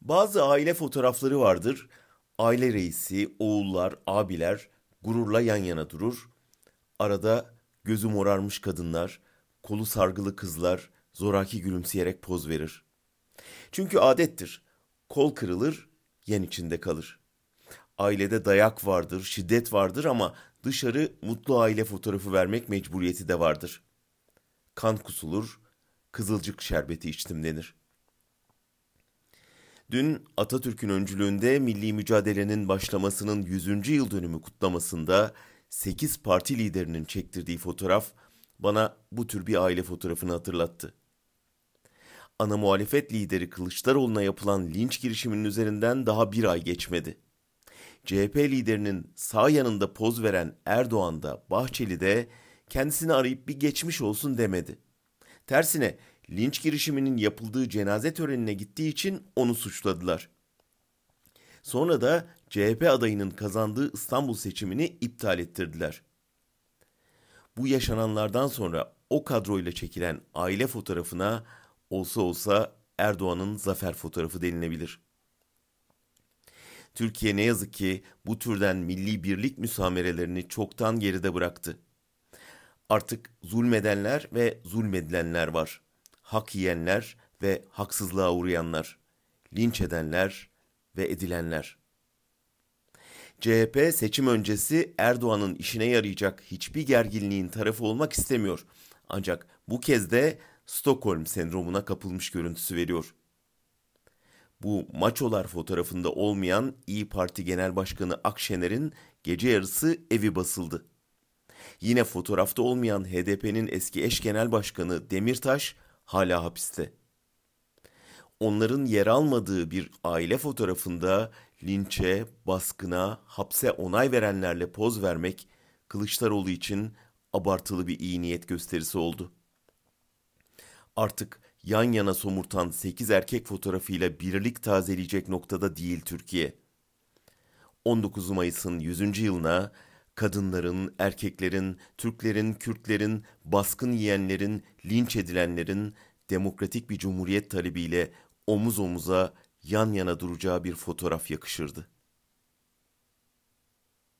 Bazı aile fotoğrafları vardır. Aile reisi, oğullar, abiler gururla yan yana durur. Arada gözü morarmış kadınlar, kolu sargılı kızlar zoraki gülümseyerek poz verir. Çünkü adettir. Kol kırılır, yen içinde kalır. Ailede dayak vardır, şiddet vardır ama dışarı mutlu aile fotoğrafı vermek mecburiyeti de vardır. Kan kusulur, kızılcık şerbeti içtim denir. Dün Atatürk'ün öncülüğünde milli mücadelenin başlamasının 100. yıl dönümü kutlamasında 8 parti liderinin çektirdiği fotoğraf bana bu tür bir aile fotoğrafını hatırlattı. Ana muhalefet lideri Kılıçdaroğlu'na yapılan linç girişiminin üzerinden daha bir ay geçmedi. CHP liderinin sağ yanında poz veren Erdoğan da Bahçeli de kendisini arayıp bir geçmiş olsun demedi. Tersine linç girişiminin yapıldığı cenaze törenine gittiği için onu suçladılar. Sonra da CHP adayının kazandığı İstanbul seçimini iptal ettirdiler. Bu yaşananlardan sonra o kadroyla çekilen aile fotoğrafına olsa olsa Erdoğan'ın zafer fotoğrafı denilebilir. Türkiye ne yazık ki bu türden milli birlik müsamerelerini çoktan geride bıraktı. Artık zulmedenler ve zulmedilenler var hak yiyenler ve haksızlığa uğrayanlar, linç edenler ve edilenler. CHP seçim öncesi Erdoğan'ın işine yarayacak hiçbir gerginliğin tarafı olmak istemiyor. Ancak bu kez de Stockholm sendromuna kapılmış görüntüsü veriyor. Bu maçolar fotoğrafında olmayan İyi Parti Genel Başkanı Akşener'in gece yarısı evi basıldı. Yine fotoğrafta olmayan HDP'nin eski eş genel başkanı Demirtaş hala hapiste. Onların yer almadığı bir aile fotoğrafında linçe, baskına, hapse onay verenlerle poz vermek Kılıçdaroğlu için abartılı bir iyi niyet gösterisi oldu. Artık yan yana somurtan 8 erkek fotoğrafıyla birlik tazeleyecek noktada değil Türkiye. 19 Mayıs'ın 100. yılına kadınların, erkeklerin, Türklerin, Kürtlerin, baskın yiyenlerin, linç edilenlerin demokratik bir cumhuriyet talebiyle omuz omuza yan yana duracağı bir fotoğraf yakışırdı.